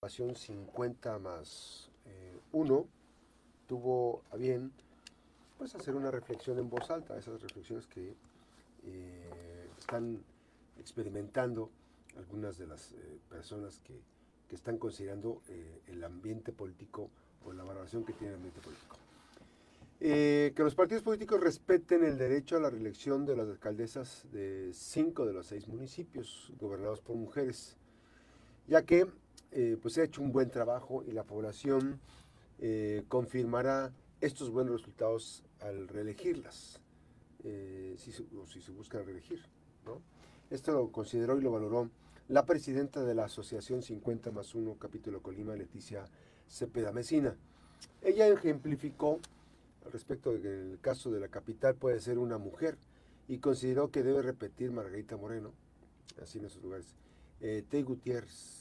Pasión 50 más 1 eh, tuvo a bien pues hacer una reflexión en voz alta, esas reflexiones que eh, están experimentando algunas de las eh, personas que, que, están considerando el ambiente político o la valoración que tiene el ambiente político. que los partidos políticos respeten el derecho a la reelección de las alcaldesas de cinco de los seis municipios gobernados por mujeres, ya que eh, pues ha hecho un buen trabajo y la población eh, confirmará estos buenos resultados al reelegirlas, eh, si, se, o si se busca reelegir. ¿no? Esto lo consideró y lo valoró la presidenta de la Asociación 50 más 1, capítulo Colima, Leticia Cepeda Mesina. Ella ejemplificó al respecto de que en el caso de la capital puede ser una mujer y consideró que debe repetir Margarita Moreno, así en esos lugares, eh, Gutiérrez,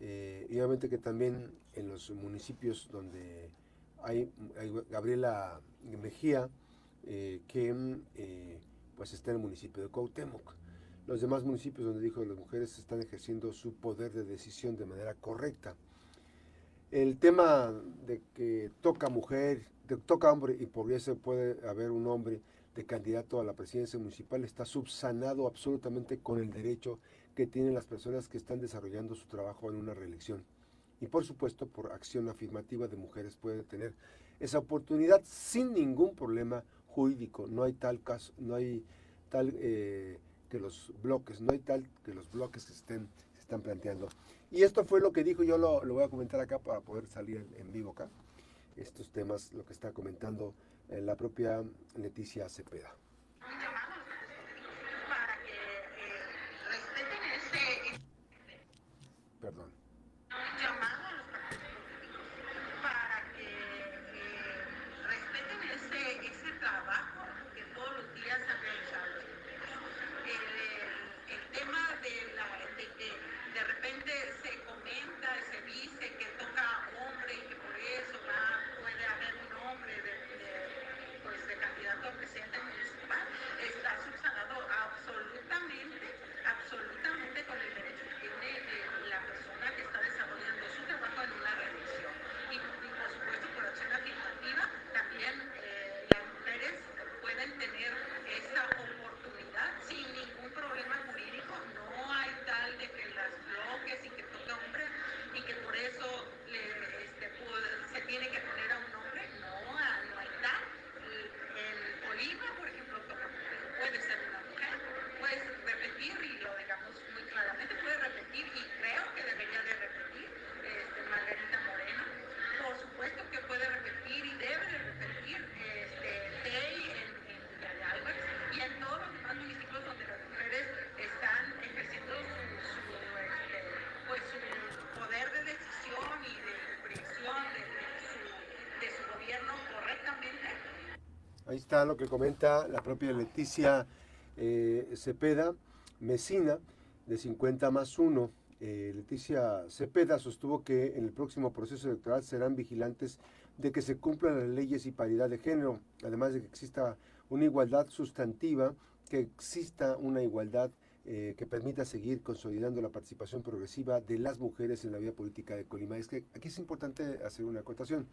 eh, y obviamente que también en los municipios donde hay, Gabriela Mejía, eh, que eh, pues está en el municipio de Cuauhtémoc. Los demás municipios donde dijo que las mujeres están ejerciendo su poder de decisión de manera correcta. El tema de que toca mujer, toca hombre y por eso puede haber un hombre de candidato a la presidencia municipal está subsanado absolutamente con el derecho que tienen las personas que están desarrollando su trabajo en una reelección. Y por supuesto, por acción afirmativa de mujeres puede tener esa oportunidad sin ningún problema jurídico. No hay tal caso, no hay tal eh, que los bloques, no hay tal que los bloques que estén, se están planteando. Y esto fue lo que dijo, yo lo, voy a comentar acá para poder salir en, vivo acá. Estos temas, lo que está comentando eh, la propia Leticia Cepeda. Está lo que comenta la propia Leticia eh, Cepeda Mesina, de 50 más 1. Eh, Leticia Cepeda sostuvo que en el próximo proceso electoral serán vigilantes de que se cumplan las leyes y paridad de género, además de que exista una igualdad sustantiva, que exista una igualdad eh, que permita seguir consolidando la participación progresiva de las mujeres en la vida política de Colima. Es que aquí es importante hacer una acotación.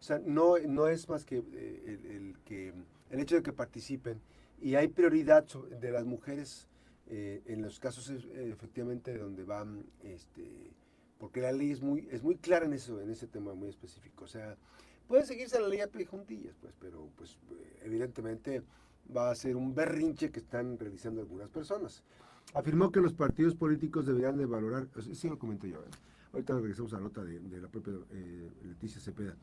O sea, no, no es más que, eh, el, que el hecho de que participen y hay prioridad de las mujeres eh, en los casos eh, efectivamente donde van, este, porque la ley es muy, es muy clara en eso, en ese tema muy específico. O sea, puede seguirse la ley a juntillas, pues, pero pues evidentemente va a ser un berrinche que están realizando algunas personas. Afirmó que los partidos políticos deberían de valorar, sí lo comento yo, ahorita regresamos a la nota de, de la propia Leticia Cepeda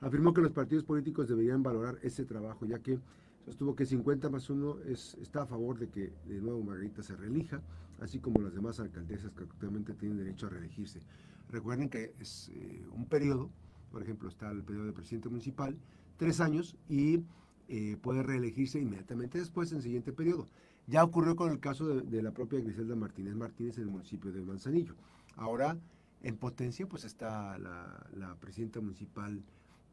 afirmó que los partidos políticos deberían valorar ese trabajo, ya que sostuvo que 50 más 1 es, está a favor de que de nuevo Margarita se reelija, así como las demás alcaldesas que actualmente tienen derecho a reelegirse. Recuerden que es eh, un periodo, por ejemplo, está el periodo de presidente municipal, tres años, y eh, puede reelegirse inmediatamente después en el siguiente periodo. Ya ocurrió con el caso de, la propia Griselda Martínez Martínez en el municipio de Manzanillo. Ahora, en potencia, pues está la, la presidenta municipal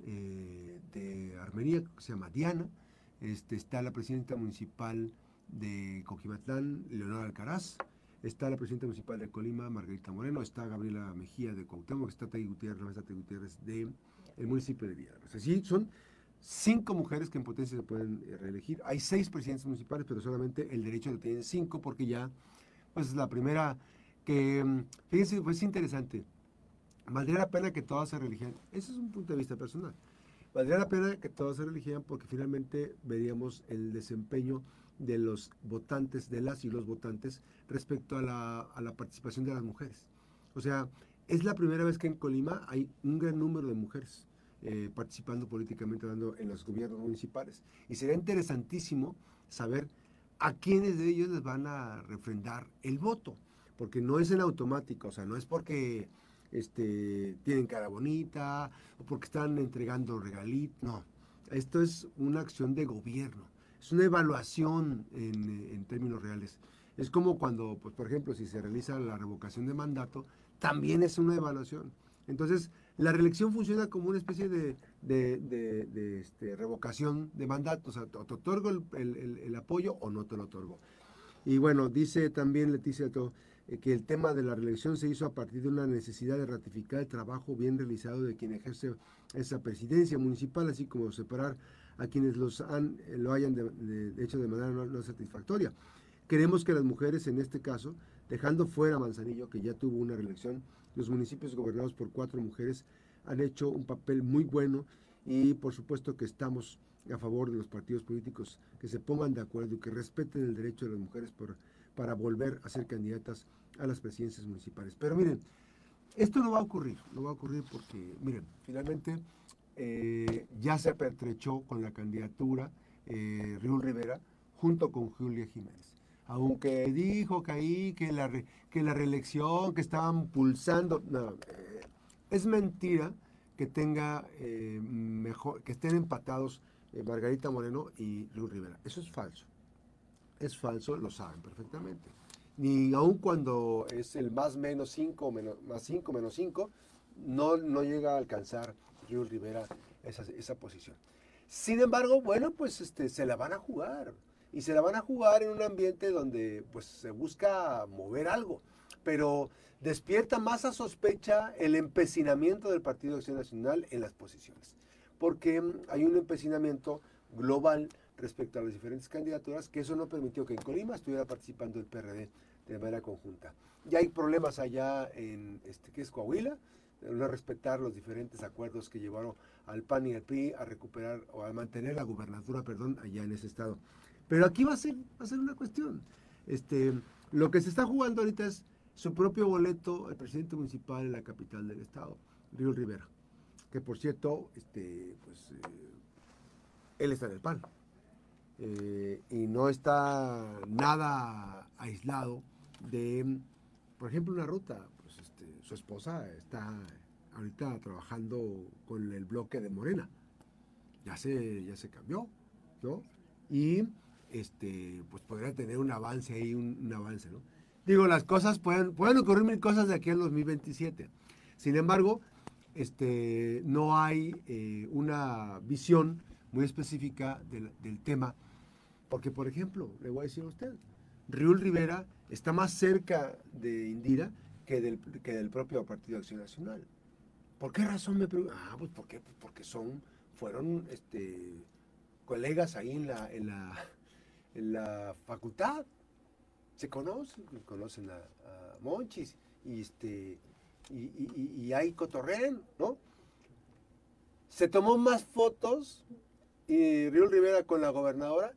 eh, de Armenia, que se llama Diana. Este, está la presidenta municipal de Coquimatlán, Leonora Alcaraz. está la presidenta municipal de Colima, Margarita Moreno, está Gabriela Mejía de Cuauhtémoc, está Tay Gutiérrez, la Tay Gutiérrez de el municipio de Villalobos. Así son cinco mujeres que en potencia se pueden eh, reelegir. Hay seis presidentes municipales, pero solamente el derecho lo tienen cinco porque ya, pues es la primera que, mm, fíjense, pues es interesante. Valdría la pena que todas se reeligieran. Ese es un punto de vista personal. Valdría la pena que todas se reeligieran porque finalmente veríamos el desempeño de los votantes, de las y los votantes, respecto a la, a la participación de las mujeres. O sea, es la primera vez que en Colima hay un gran número de mujeres eh, participando políticamente hablando en los gobiernos municipales. Y sería interesantísimo saber a quiénes de ellos les van a refrendar el voto, porque no es en automático, o sea, no es porque este, tienen cara bonita o porque están entregando regalitos, no. Esto es una acción de gobierno, es una evaluación en, en términos reales. Es como cuando, pues, por ejemplo, si se realiza la revocación de mandato, también es una evaluación. Entonces, la reelección funciona como una especie de, este, revocación de mandato. O sea, te otorgo el, apoyo o no te lo otorgo. Y bueno, dice también Leticia que el tema de la reelección se hizo a partir de una necesidad de ratificar el trabajo bien realizado de quien ejerce esa presidencia municipal, así como separar a quienes los han, lo hayan hecho de manera no satisfactoria. Queremos que las mujeres, en este caso, dejando fuera Manzanillo, que ya tuvo una reelección, los municipios gobernados por cuatro mujeres han hecho un papel muy bueno y por supuesto que estamos a favor de los partidos políticos que se pongan de acuerdo y que respeten el derecho de las mujeres para volver a ser candidatas a las presidencias municipales. Pero miren, esto no va a ocurrir, no va a ocurrir porque, miren, finalmente eh, ya se pertrechó con la candidatura eh, Rivera junto con Julia Jiménez aunque dijo que ahí que la, que la reelección, que estaban pulsando, no, eh, es mentira que tenga eh, mejor, que estén empatados Margarita Moreno y Luis Rivera. Eso es falso. Es falso, lo saben perfectamente. Ni aun cuando es el más menos 5, menos, más 5, menos 5, no, no llega a alcanzar Luis Rivera esa, esa posición. Sin embargo, bueno, pues este, se la van a jugar y se la van a jugar en un ambiente donde pues se busca mover algo, pero despierta más a sospecha el empecinamiento del Partido Acción Nacional en las posiciones, porque hay un empecinamiento global respecto a las diferentes candidaturas, que eso no permitió que en Colima estuviera participando el PRD de manera conjunta. Ya hay problemas allá en este que es Coahuila, no respetar los diferentes acuerdos que llevaron al PAN y al PRI a recuperar o a mantener la gubernatura, perdón, allá en ese estado. Pero aquí va a ser, va a ser una cuestión. Este, lo que se está jugando ahorita es su propio boleto al presidente municipal en la capital del estado, Río Rivera. Que por cierto, este, pues, eh, él está en el PAN. Eh, y no está nada aislado de, por ejemplo, una ruta. Pues, este, su esposa está ahorita trabajando con el bloque de Morena. Ya se, ya se cambió, ¿no? Y este, pues podría tener un avance ahí, un, avance, ¿no? Digo, las cosas pueden, pueden ocurrir mil cosas de aquí al 2027. Sin embargo, este, no hay eh, una visión muy específica del, tema, porque por ejemplo, le voy a decir a usted, Riul Rivera está más cerca de Indira que del, que del propio Partido Acción Nacional. ¿Por qué razón me pregunto? Ah, pues porque, porque son, fueron este, colegas ahí en la, en la, en la facultad. Se conocen, conocen a, Monchis y, este, y, hay cotorrén, ¿no? Se tomó más fotos y Río Rivera con la gobernadora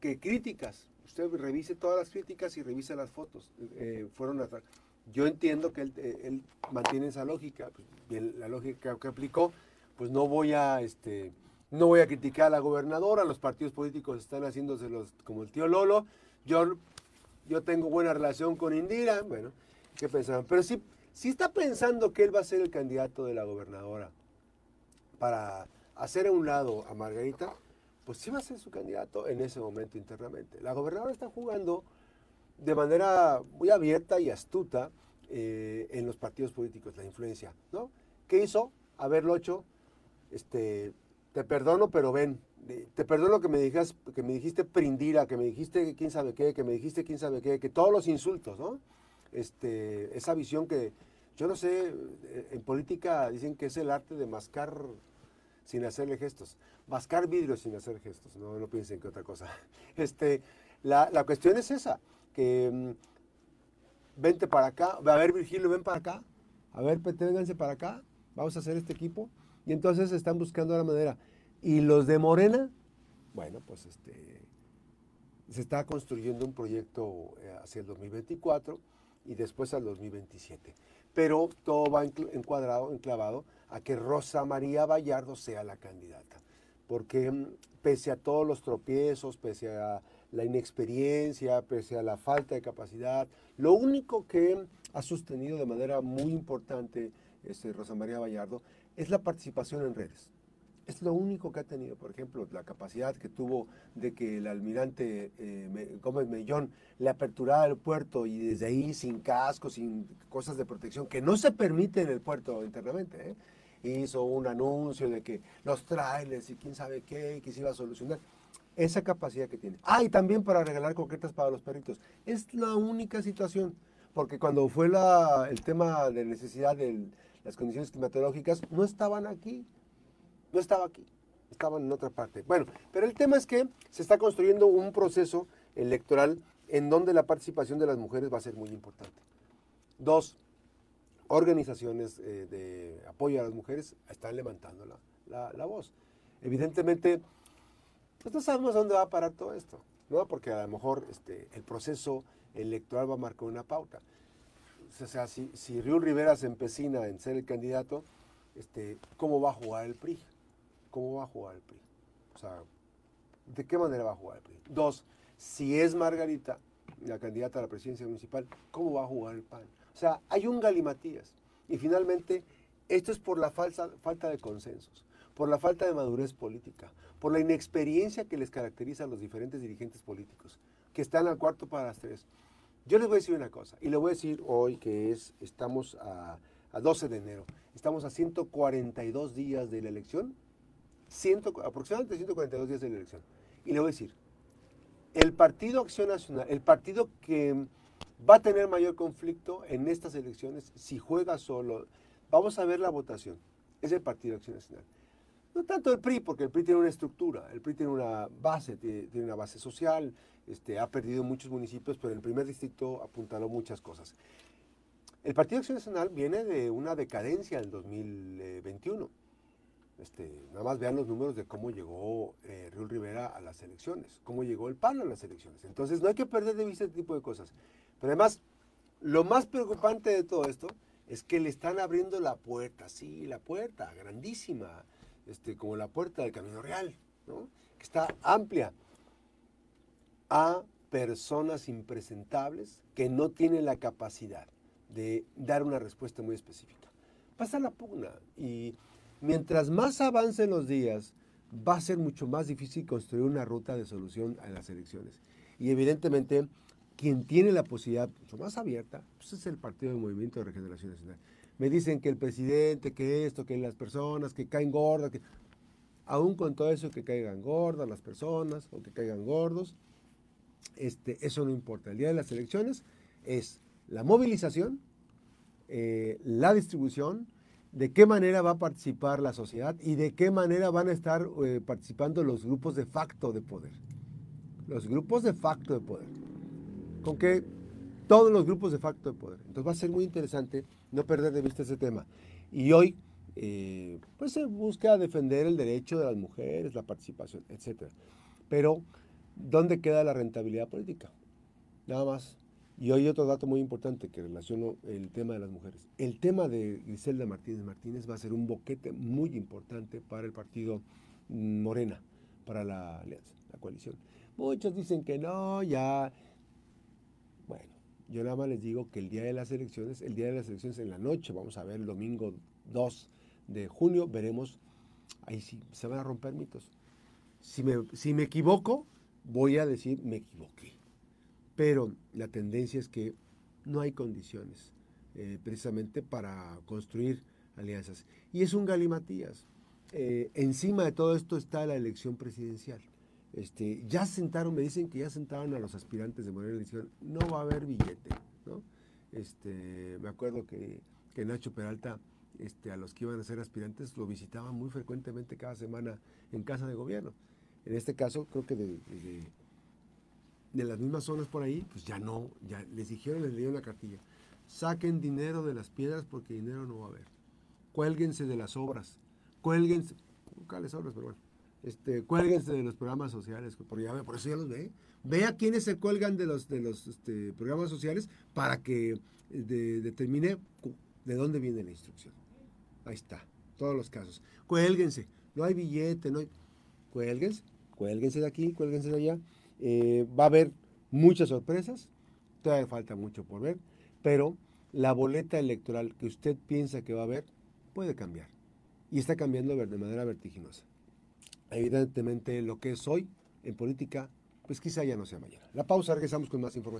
que críticas. Usted revise todas las críticas y revise las fotos. Eh, fueron Yo entiendo que él, eh, mantiene esa lógica, pues, la lógica que aplicó, pues no voy a este, no voy a criticar a la gobernadora, los partidos políticos están haciéndoselos como el tío Lolo. Yo, yo tengo buena relación con Indira, bueno, ¿qué pensaban? Pero si, si está pensando que él va a ser el candidato de la gobernadora para hacer a un lado a Margarita, pues sí va a ser su candidato en ese momento internamente. La gobernadora está jugando de manera muy abierta y astuta eh, en los partidos políticos, la influencia, ¿no? ¿Qué hizo? Haberlo hecho, este, te perdono, pero ven, te perdono que me digas, que me dijiste prindira, que me dijiste quién sabe qué, que me dijiste quién sabe qué, que todos los insultos, ¿no? este, esa visión que, yo no sé, eh, en política dicen que es el arte de mascar sin hacerle gestos. Mascar vidrio sin hacer gestos, no, no piensen que otra cosa. Este, la, la cuestión es esa, que mm, vente para acá, a ver Virgilio, ven para acá, a ver, vénganse para acá, vamos a hacer este equipo. Y entonces están buscando la manera. Y los de Morena, bueno, pues este, se está construyendo un proyecto eh, hacia el 2024 y después al 2027. Pero todo va encuadrado, enclavado a que Rosa María Vallardo sea la candidata. Porque mm, pese a todos los tropiezos, pese a la inexperiencia, pese a la falta de capacidad, lo único que ha sostenido de manera muy importante este, Rosa María Vallardo es la participación en redes. Es lo único que ha tenido, por ejemplo, la capacidad que tuvo de que el almirante eh, Gómez Mellón le aperturara el puerto y desde ahí sin casco, sin cosas de protección, que no se permite en el puerto internamente, ¿eh? hizo un anuncio de que los trailers y quién sabe qué, que se iba a solucionar. Esa capacidad que tiene. Ah, y también para regalar concretas para los perritos. Es la única situación, porque cuando fue la, el tema de necesidad de las condiciones climatológicas, no estaban aquí. No estaba aquí, estaban en otra parte. Bueno, pero el tema es que se está construyendo un proceso electoral en donde la participación de las mujeres va a ser muy importante. Dos, organizaciones eh, de apoyo a las mujeres están levantando la, voz. Evidentemente, pues no sabemos dónde va a parar todo esto, ¿no? Porque a lo mejor este, el proceso electoral va a marcar una pauta. O sea, si, si Río Rivera se empecina en ser el candidato, este, ¿cómo va a jugar el PRI? ¿Cómo va a jugar el PRI? O sea, ¿de qué manera va a jugar el PRI? Dos, si es Margarita, la candidata a la presidencia municipal, ¿cómo va a jugar el PAN? O sea, hay un galimatías. Y finalmente, esto es por la falsa, falta de consensos, por la falta de madurez política, por la inexperiencia que les caracteriza a los diferentes dirigentes políticos, que están al cuarto para las tres. Yo les voy a decir una cosa, y le voy a decir hoy que es, estamos a, a 12 de enero, estamos a 142 días de la elección aproximadamente 142 días de la elección. Y le voy a decir, el Partido Acción Nacional, el partido que va a tener mayor conflicto en estas elecciones, si juega solo, vamos a ver la votación, es el Partido Acción Nacional. No tanto el PRI, porque el PRI tiene una estructura, el PRI tiene una base, tiene, una base social, este, ha perdido muchos municipios, pero en el primer distrito apuntaló muchas cosas. El Partido Acción Nacional viene de una decadencia en 2021 este, nada más vean los números de cómo llegó eh, Río Rivera a las elecciones, cómo llegó el PAN a las elecciones. Entonces no hay que perder de vista este tipo de cosas. Pero además, lo más preocupante de todo esto es que le están abriendo la puerta, sí, la puerta, grandísima, este, como la puerta del Camino Real, que está amplia, a personas impresentables que no tienen la capacidad de dar una respuesta muy específica. Pasa la pugna y Mientras más avancen los días, va a ser mucho más difícil construir una ruta de solución a las elecciones. Y evidentemente, quien tiene la posibilidad mucho más abierta, pues es el Partido de Movimiento de Regeneración Nacional. Me dicen que el presidente, que esto, que las personas, que caen gordas, que... aún con todo eso, que caigan gordas las personas o que caigan gordos, este, eso no importa. El día de las elecciones es la movilización, eh, la distribución, de qué manera va a participar la sociedad y de qué manera van a estar eh, participando los grupos de facto de poder. Los grupos de facto de poder. Con que todos los grupos de facto de poder. Entonces va a ser muy interesante no perder de vista ese tema. Y hoy, eh, pues se busca defender el derecho de las mujeres, la participación, etc. Pero, ¿dónde queda la rentabilidad política? Nada más. Y hoy otro dato muy importante que relaciono el tema de las mujeres. El tema de Griselda Martínez Martínez va a ser un boquete muy importante para el partido Morena, para la alianza, la coalición. Muchos dicen que no, ya. Bueno, yo nada más les digo que el día de las elecciones, el día de las elecciones en la noche, vamos a ver el domingo 2 de junio, veremos, ahí sí, se van a romper mitos. Si me, si me equivoco, voy a decir me equivoqué pero la tendencia es que no hay condiciones eh, precisamente para construir alianzas. Y es un galimatías. Eh, encima de todo esto está la elección presidencial. Este, ya sentaron, me dicen que ya sentaron a los aspirantes de Morena y dijeron, no va a haber billete. Este, me acuerdo que, que Nacho Peralta, este, a los que iban a ser aspirantes, lo visitaba muy frecuentemente cada semana en casa de gobierno. En este caso, creo que de, de, las mismas zonas por ahí, pues ya no, ya les dijeron, les dieron la cartilla. Saquen dinero de las piedras porque dinero no va a haber. Cuélguense de las obras. Cuélguense, ¿cuáles obras? Pero bueno. Este, cuélguense de los programas sociales, por, ya, por eso ya los ve. Ve a quienes se cuelgan de los, de los este, programas sociales para que de, determine de dónde viene la instrucción. Ahí está, todos los casos. Cuélguense, no hay billete, no hay... Cuélguense, cuélguense de aquí, cuélguense de allá. Eh, va a haber muchas sorpresas, todavía falta mucho por ver, pero la boleta electoral que usted piensa que va a haber puede cambiar. Y está cambiando de manera vertiginosa. Evidentemente lo que es hoy en política, pues quizá ya no sea mañana. La pausa, regresamos con más información.